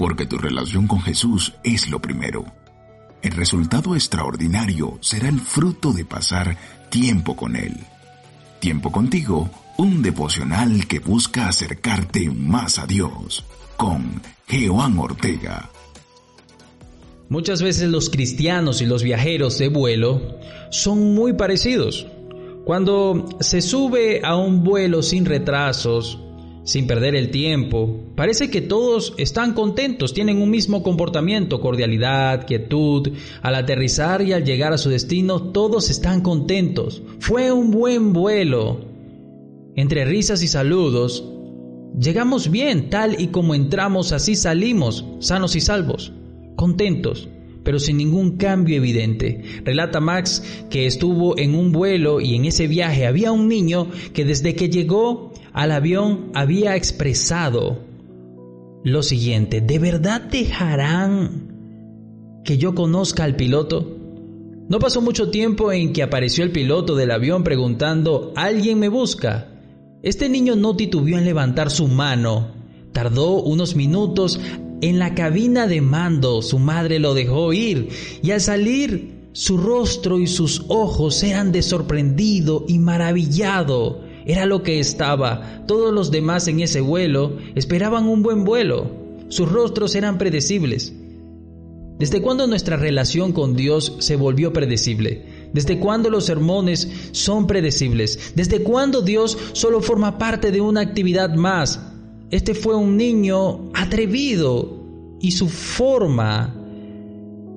porque tu relación con Jesús es lo primero. El resultado extraordinario será el fruto de pasar tiempo con Él. Tiempo contigo, un devocional que busca acercarte más a Dios, con Jehová Ortega. Muchas veces los cristianos y los viajeros de vuelo son muy parecidos. Cuando se sube a un vuelo sin retrasos, sin perder el tiempo. Parece que todos están contentos, tienen un mismo comportamiento, cordialidad, quietud. Al aterrizar y al llegar a su destino, todos están contentos. Fue un buen vuelo. Entre risas y saludos, llegamos bien, tal y como entramos, así salimos, sanos y salvos, contentos pero sin ningún cambio evidente. Relata Max que estuvo en un vuelo y en ese viaje había un niño que desde que llegó al avión había expresado lo siguiente, ¿de verdad dejarán que yo conozca al piloto? No pasó mucho tiempo en que apareció el piloto del avión preguntando, ¿alguien me busca? Este niño no titubeó en levantar su mano. Tardó unos minutos en la cabina de mando, su madre lo dejó ir y al salir su rostro y sus ojos eran de sorprendido y maravillado. Era lo que estaba. Todos los demás en ese vuelo esperaban un buen vuelo. Sus rostros eran predecibles. ¿Desde cuándo nuestra relación con Dios se volvió predecible? ¿Desde cuándo los sermones son predecibles? ¿Desde cuándo Dios solo forma parte de una actividad más? Este fue un niño atrevido y su forma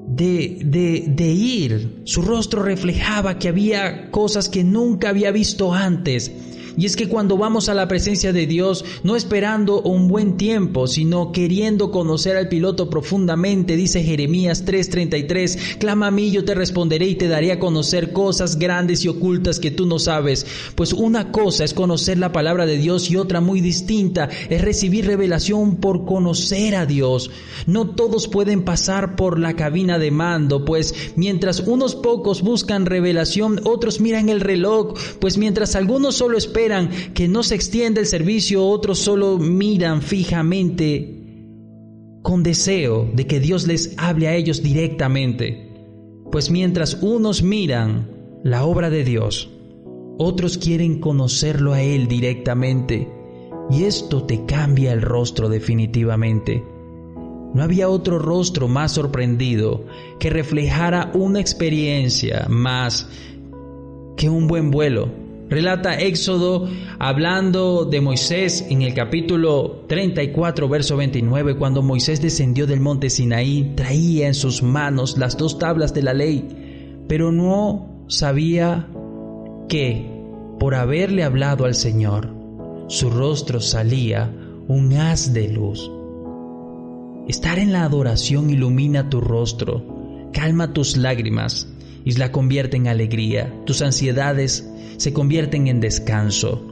de, de, de, ir, su rostro reflejaba que había cosas que nunca había visto antes. Y es que cuando vamos a la presencia de Dios, no esperando un buen tiempo, sino queriendo conocer al piloto profundamente, dice Jeremías 3:33, clama a mí, yo te responderé y te daré a conocer cosas grandes y ocultas que tú no sabes. Pues una cosa es conocer la palabra de Dios y otra muy distinta es recibir revelación por conocer a Dios. No todos pueden pasar por la cabina de mando, pues mientras unos pocos buscan revelación, otros miran el reloj, pues mientras algunos solo esperan, que no se extienda el servicio, otros solo miran fijamente con deseo de que Dios les hable a ellos directamente. Pues mientras unos miran la obra de Dios, otros quieren conocerlo a Él directamente. Y esto te cambia el rostro definitivamente. No había otro rostro más sorprendido que reflejara una experiencia más que un buen vuelo Relata Éxodo hablando de Moisés en el capítulo 34, verso 29, cuando Moisés descendió del monte Sinaí, traía en sus manos las dos tablas de la ley, pero no sabía que, por haberle hablado al Señor, su rostro salía un haz de luz. Estar en la adoración ilumina tu rostro, calma tus lágrimas y la convierte en alegría. Tus ansiedades se convierten en descanso.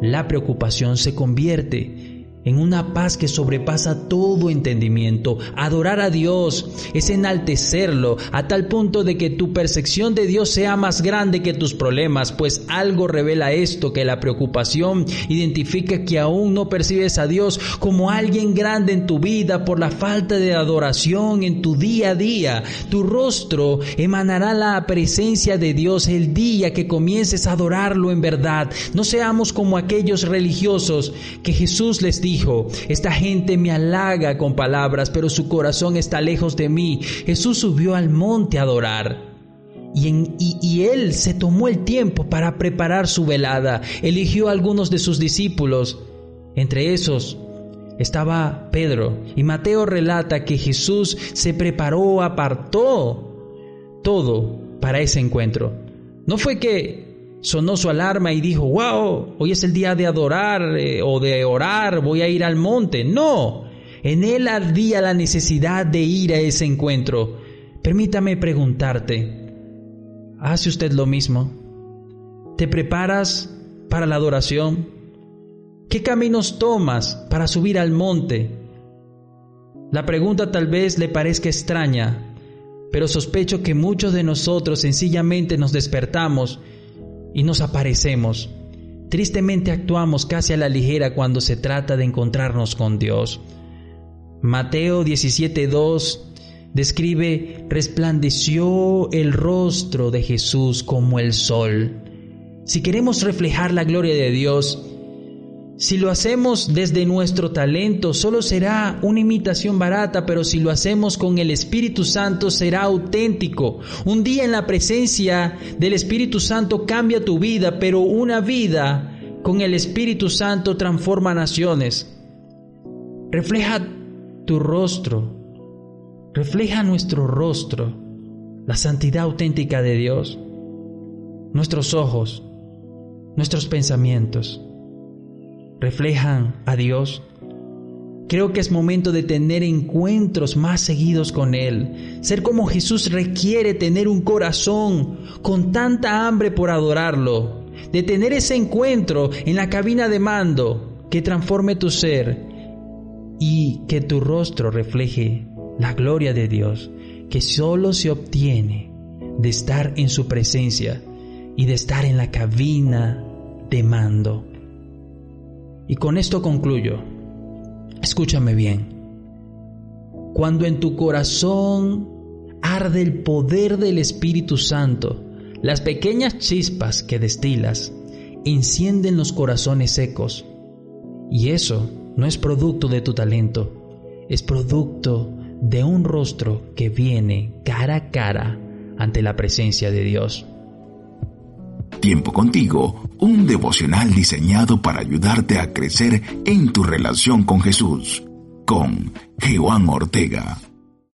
La preocupación se convierte en una paz que sobrepasa todo entendimiento. Adorar a Dios es enaltecerlo a tal punto de que tu percepción de Dios sea más grande que tus problemas, pues algo revela esto, que la preocupación identifica que aún no percibes a Dios como alguien grande en tu vida por la falta de adoración en tu día a día. Tu rostro emanará la presencia de Dios el día que comiences a adorarlo en verdad. No seamos como aquellos religiosos que Jesús les dijo esta gente me halaga con palabras, pero su corazón está lejos de mí. Jesús subió al monte a adorar. Y, él se tomó el tiempo para preparar su velada. Eligió a algunos de sus discípulos. Entre esos estaba Pedro. Y Mateo relata que Jesús se preparó, apartó todo para ese encuentro. No fue que sonó su alarma y dijo, wow, hoy es el día de adorar eh, o de orar, voy a ir al monte. No, en él ardía la necesidad de ir a ese encuentro. Permítame preguntarte, ¿hace usted lo mismo? ¿Te preparas para la adoración? ¿Qué caminos tomas para subir al monte? La pregunta tal vez le parezca extraña, pero sospecho que muchos de nosotros sencillamente nos despertamos y nos aparecemos. Tristemente actuamos casi a la ligera cuando se trata de encontrarnos con Dios. Mateo 17.2 describe, resplandeció el rostro de Jesús como el sol. Si queremos reflejar la gloria de Dios, si lo hacemos desde nuestro talento, solo será una imitación barata, pero si lo hacemos con el Espíritu Santo, será auténtico. Un día en la presencia del Espíritu Santo cambia tu vida, pero una vida con el Espíritu Santo transforma naciones. Refleja tu rostro, refleja nuestro rostro, la santidad auténtica de Dios, nuestros ojos, nuestros pensamientos reflejan a Dios. Creo que es momento de tener encuentros más seguidos con Él. Ser como Jesús requiere tener un corazón con tanta hambre por adorarlo. De tener ese encuentro en la cabina de mando que transforme tu ser y que tu rostro refleje la gloria de Dios, que solo se obtiene de estar en su presencia y de estar en la cabina de mando. Y con esto concluyo. Escúchame bien. Cuando en tu corazón arde el poder del Espíritu Santo, las pequeñas chispas que destilas encienden los corazones secos. Y eso no es producto de tu talento, es producto de un rostro que viene cara a cara ante la presencia de Dios. Tiempo contigo, un devocional diseñado para ayudarte a crecer en tu relación con Jesús, con Jehová Ortega.